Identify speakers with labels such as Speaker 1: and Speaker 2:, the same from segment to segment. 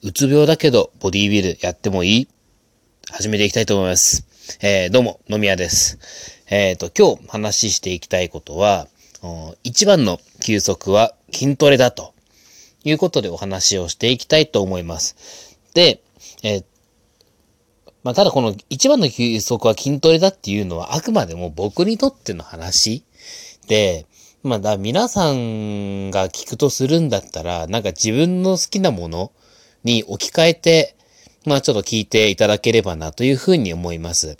Speaker 1: うつ病だけどボディービルやってもいい始めていきたいと思います。えー、どうも、野宮です。えっ、ー、と、今日話していきたいことは、一番の休息は筋トレだということでお話をしていきたいと思います。で、えー、まあ、ただこの一番の休息は筋トレだっていうのはあくまでも僕にとっての話で、ま、だ皆さんが聞くとするんだったら、なんか自分の好きなものに置き換えて、まあちょっと聞いていただければなというふうに思います。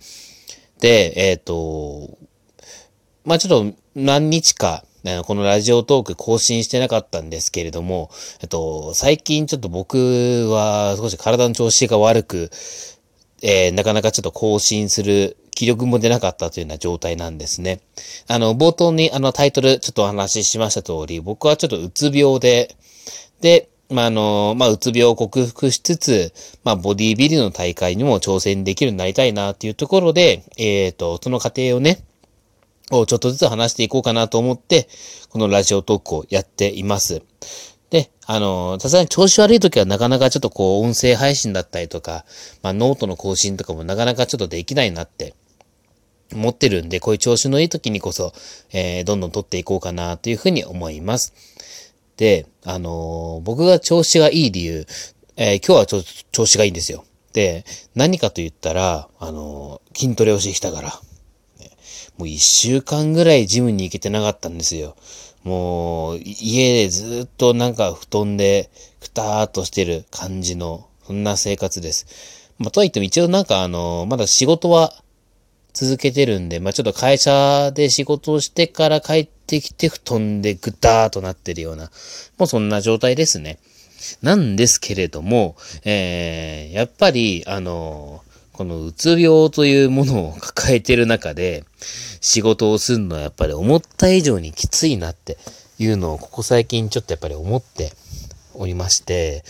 Speaker 1: で、えっ、ー、と、まあちょっと何日か、このラジオトーク更新してなかったんですけれども、えっと、最近ちょっと僕は少し体の調子が悪く、えー、なかなかちょっと更新する気力も出なかったというような状態なんですね。あの、冒頭にあのタイトルちょっとお話ししました通り、僕はちょっとうつ病で、で、まあ、あの、まあ、うつ病を克服しつつ、まあ、ボディビルの大会にも挑戦できるようになりたいなっていうところで、えっ、ー、と、その過程をね、をちょっとずつ話していこうかなと思って、このラジオトークをやっています。で、あの、さすがに調子悪い時はなかなかちょっとこう、音声配信だったりとか、まあ、ノートの更新とかもなかなかちょっとできないなって思ってるんで、こういう調子のいい時にこそ、えー、どんどん撮っていこうかなというふうに思います。で、あのー、僕が調子がいい理由、えー、今日はちょ調子がいいんですよ。で、何かと言ったら、あのー、筋トレをしてきたから。もう一週間ぐらいジムに行けてなかったんですよ。もう、家でずっとなんか布団で、くたーっとしてる感じの、そんな生活です。まあ、とはいっても一応なんかあの、まだ仕事は続けてるんで、まあ、ちょっと会社で仕事をしてから帰ってきて布団でぐたーっとなってるような、もうそんな状態ですね。なんですけれども、えー、やっぱり、あのこのうつ病というものを抱えてる中で、仕事をするのはやっぱり思った以上にきついなっていうのをここ最近ちょっとやっぱり思っておりまして、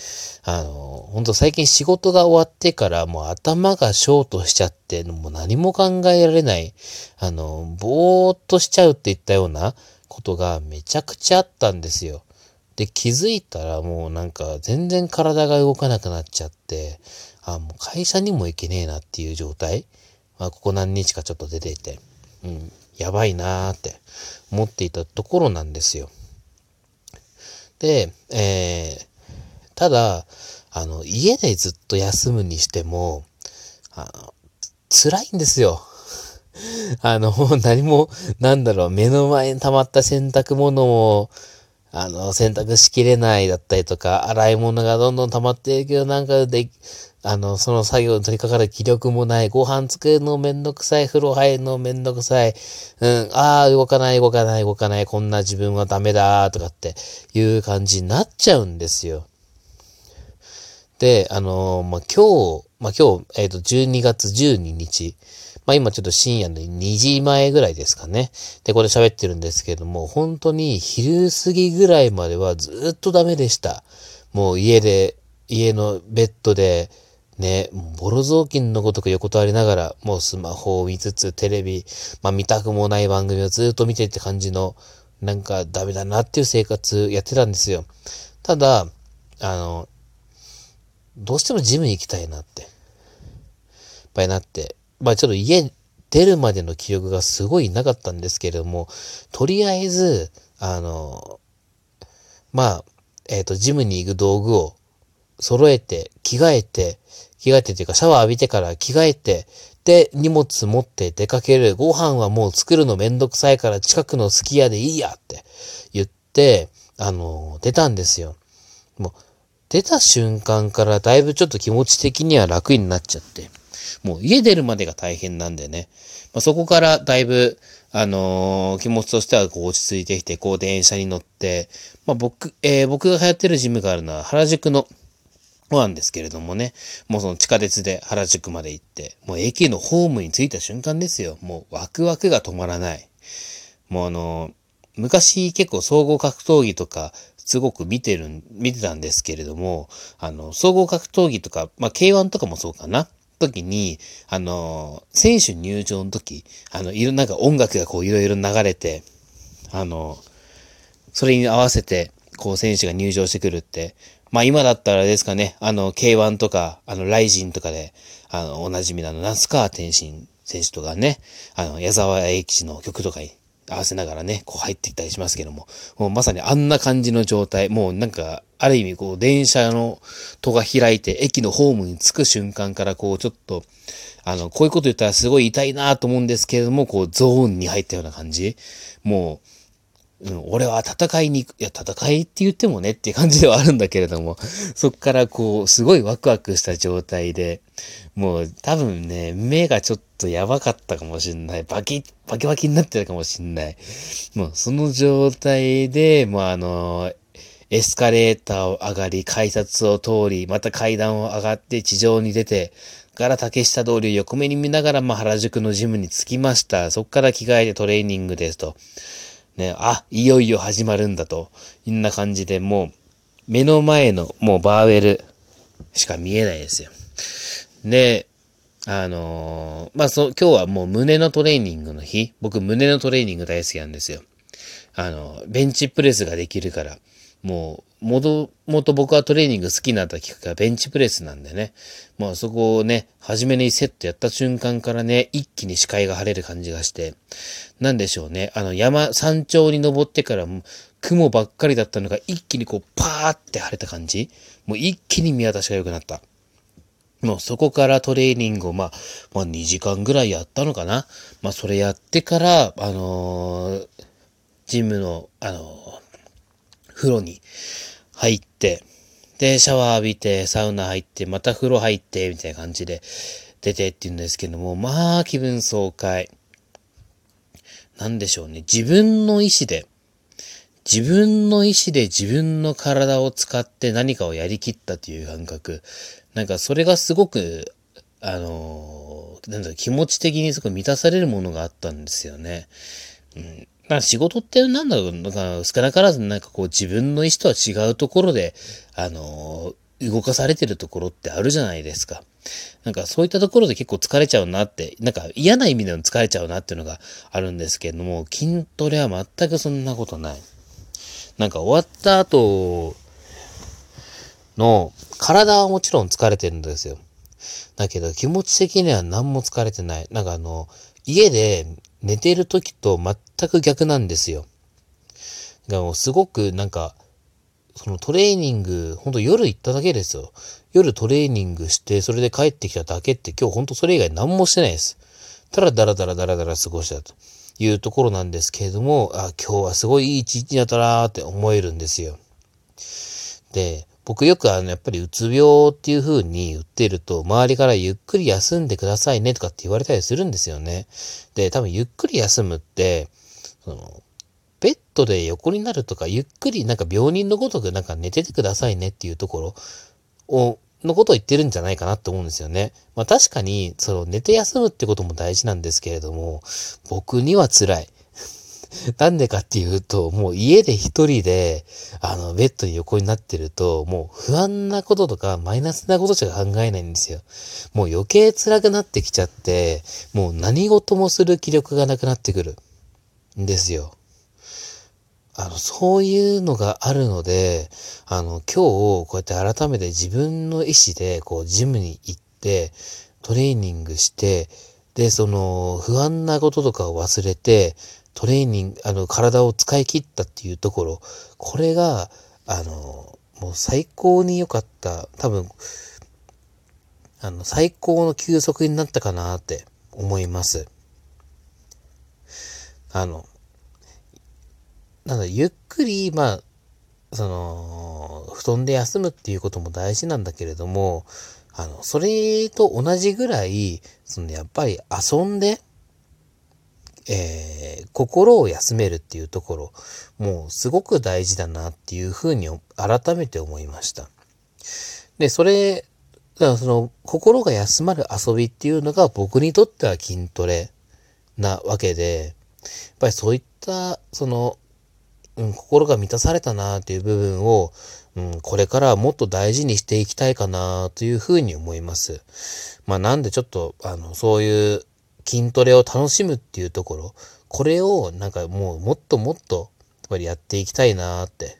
Speaker 1: あの、本当最近仕事が終わってからもう頭がショートしちゃって、もう何も考えられない、あの、ぼーっとしちゃうって言ったようなことがめちゃくちゃあったんですよ。で、気づいたらもうなんか全然体が動かなくなっちゃって、あ、もう会社にも行けねえなっていう状態。まあ、ここ何日かちょっと出ていて、うん、やばいなーって思っていたところなんですよ。で、えー、ただ、あの、家でずっと休むにしても、あの、辛いんですよ。あの、何も、なんだろう、目の前に溜まった洗濯物を、あの、洗濯しきれないだったりとか、洗い物がどんどん溜まっていくけど、なんかで、あの、その作業に取り掛かる気力もない、ご飯作るのめんどくさい、風呂入るのめんどくさい、うん、ああ、動かない、動かない、動かない、こんな自分はダメだ、とかっていう感じになっちゃうんですよ。で、あのー、まあ、今日、まあ、今日、えっ、ー、と、12月12日、まあ、今ちょっと深夜の2時前ぐらいですかね。で、これ喋ってるんですけども、本当に昼過ぎぐらいまではずっとダメでした。もう家で、家のベッドで、ね、ボロ雑巾のごとく横たわりながら、もうスマホを見つつ、テレビ、まあ見たくもない番組をずっと見てって感じの、なんかダメだなっていう生活やってたんですよ。ただ、あの、どうしてもジムに行きたいなって。やっぱりなって。まあちょっと家出るまでの記憶がすごいなかったんですけれども、とりあえず、あの、まあ、えっ、ー、と、ジムに行く道具を揃えて、着替えて、着替えてというかシャワー浴びてから着替えて、で、荷物持って出かける。ご飯はもう作るのめんどくさいから近くのすき家でいいやって言って、あの、出たんですよ。もう、出た瞬間からだいぶちょっと気持ち的には楽になっちゃって。もう家出るまでが大変なんでね。まあ、そこからだいぶ、あのー、気持ちとしてはこう落ち着いてきて、こう電車に乗って、まあ、僕、えー、僕が流行ってるジムがあるのは原宿のなんですけれどもね、もうその地下鉄で原宿まで行って、もう駅のホームに着いた瞬間ですよ。もうワクワクが止まらない。もうあの、昔結構総合格闘技とか、すごく見てる、見てたんですけれども、あの、総合格闘技とか、まあ、K1 とかもそうかな。時に、あの、選手入場の時、あの、いろ、なんか音楽がこういろいろ流れて、あの、それに合わせて、こう選手が入場してくるって、まあ今だったらですかね、あの K1 とか、あのライジンとかで、あの、おなじみの那須川天心選手とかね、あの、矢沢永吉の曲とかに合わせながらね、こう入っていったりしますけども、もうまさにあんな感じの状態、もうなんか、ある意味こう、電車の戸が開いて、駅のホームに着く瞬間からこう、ちょっと、あの、こういうこと言ったらすごい痛いなと思うんですけれども、こう、ゾーンに入ったような感じ。もう、うん、俺は戦いに行く。いや、戦いって言ってもねっていう感じではあるんだけれども、そっからこう、すごいワクワクした状態で、もう多分ね、目がちょっとやばかったかもしんない。バキ、バキバキになってたかもしんない。もうその状態で、もうあの、エスカレーターを上がり、改札を通り、また階段を上がって地上に出て、から竹下通りを横目に見ながら、まあ、原宿のジムに着きました。そっから着替えてトレーニングですと。ね、あ、いよいよ始まるんだと。いんな感じでもう、目の前のもうバーベルしか見えないですよ。で、あのー、まあ、そ、今日はもう胸のトレーニングの日。僕胸のトレーニング大好きなんですよ。あの、ベンチプレスができるから。もう、もともと僕はトレーニング好きなったきっかけはベンチプレスなんでね。まあそこをね、初めにセットやった瞬間からね、一気に視界が晴れる感じがして、なんでしょうね。あの山、山頂に登ってから雲ばっかりだったのが一気にこうパーって晴れた感じもう一気に見渡しが良くなった。もうそこからトレーニングをまあ、まあ2時間ぐらいやったのかな。まあそれやってから、あのー、ジムの、あのー風呂に入って、で、シャワー浴びて、サウナ入って、また風呂入って、みたいな感じで出てって言うんですけども、まあ、気分爽快。なんでしょうね。自分の意志で、自分の意志で自分の体を使って何かをやりきったという感覚。なんかそれがすごく、あのなんだろ気持ち的にすごく満たされるものがあったんですよね。うん。まあ仕事ってなんだろう、なんか少なからずなんかこう自分の意思とは違うところで、あのー、動かされてるところってあるじゃないですか。なんかそういったところで結構疲れちゃうなって、なんか嫌な意味でも疲れちゃうなっていうのがあるんですけれども、筋トレは全くそんなことない。なんか終わった後の体はもちろん疲れてるんですよ。だけど気持ち的には何も疲れてない。なんかあの、家で寝てる時と全く逆なんですよ。がもうすごくなんか、そのトレーニング、ほんと夜行っただけですよ。夜トレーニングして、それで帰ってきただけって今日ほんとそれ以外何もしてないです。ただダラダラダラダラ過ごしたというところなんですけれども、あ、今日はすごいいい一日だったなーって思えるんですよ。で、僕よくあの、やっぱりうつ病っていう風に言ってると、周りからゆっくり休んでくださいねとかって言われたりするんですよね。で、多分ゆっくり休むって、その、ベッドで横になるとか、ゆっくりなんか病人のごとくなんか寝ててくださいねっていうところを、のことを言ってるんじゃないかなと思うんですよね。まあ確かに、その寝て休むってことも大事なんですけれども、僕には辛い。なんでかっていうと、もう家で一人で、あの、ベッドに横になってると、もう不安なこととかマイナスなことしか考えないんですよ。もう余計辛くなってきちゃって、もう何事もする気力がなくなってくる。んですよ。あの、そういうのがあるので、あの、今日、こうやって改めて自分の意思で、こう、ジムに行って、トレーニングして、で、その、不安なこととかを忘れて、トレーニング、あの、体を使い切ったっていうところ、これが、あの、もう最高に良かった、多分、あの、最高の休息になったかなって思います。あの、なんだ、ゆっくり、まあ、その、布団で休むっていうことも大事なんだけれども、あの、それと同じぐらい、その、やっぱり遊んで、えー、心を休めるっていうところ、もうすごく大事だなっていうふうに改めて思いました。で、それ、だからその心が休まる遊びっていうのが僕にとっては筋トレなわけで、やっぱりそういったその、うん、心が満たされたなっていう部分を、うん、これからはもっと大事にしていきたいかなというふうに思います。まあなんでちょっと、あの、そういう筋トレを楽しむっていうところ、これをなんかもうもっともっと、やっぱりやっていきたいなって。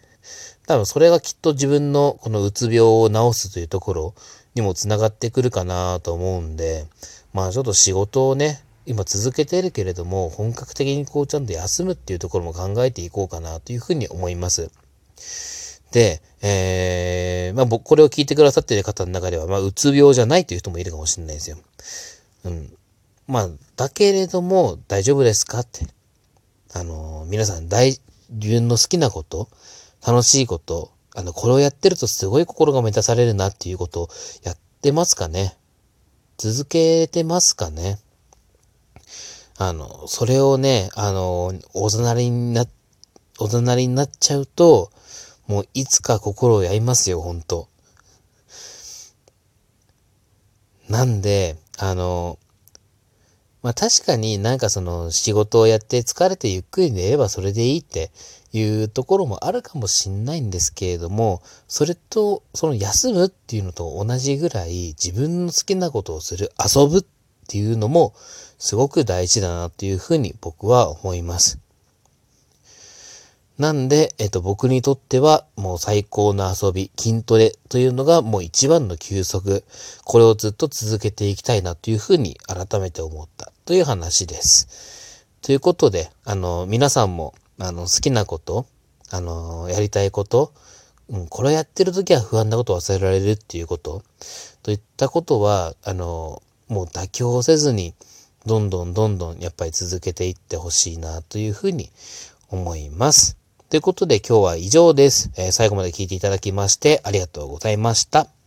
Speaker 1: 多分それがきっと自分のこのうつ病を治すというところにもつながってくるかなと思うんで、まあちょっと仕事をね、今続けてるけれども、本格的にこうちゃんと休むっていうところも考えていこうかなというふうに思います。で、えー、まあ僕、これを聞いてくださっている方の中では、まあ、うつ病じゃないという人もいるかもしれないですよ。うん。まあ、だけれども、大丈夫ですかって。あのー、皆さん、大、自分の好きなこと、楽しいこと、あの、これをやってるとすごい心が満たされるなっていうことをやってますかね？続けてますかね？あの、それをね、あの、おざなりにな、おざなりになっちゃうと、もういつか心をやりますよ、ほんと。なんで、あの、まあ確かになんかその仕事をやって疲れてゆっくり寝ればそれでいいっていうところもあるかもしんないんですけれども、それとその休むっていうのと同じぐらい自分の好きなことをする、遊ぶっっていうのもすごく大事だなっていうふうに僕は思います。なんで、えっと、僕にとっては、もう最高の遊び、筋トレというのがもう一番の休息。これをずっと続けていきたいなというふうに改めて思ったという話です。ということで、あの、皆さんも、あの、好きなこと、あの、やりたいこと、うん、これをやってる時は不安なことを忘れられるっていうこと、といったことは、あの、もう妥協せずに、どんどんどんどんやっぱり続けていってほしいなというふうに思います。ということで今日は以上です。え、最後まで聞いていただきましてありがとうございました。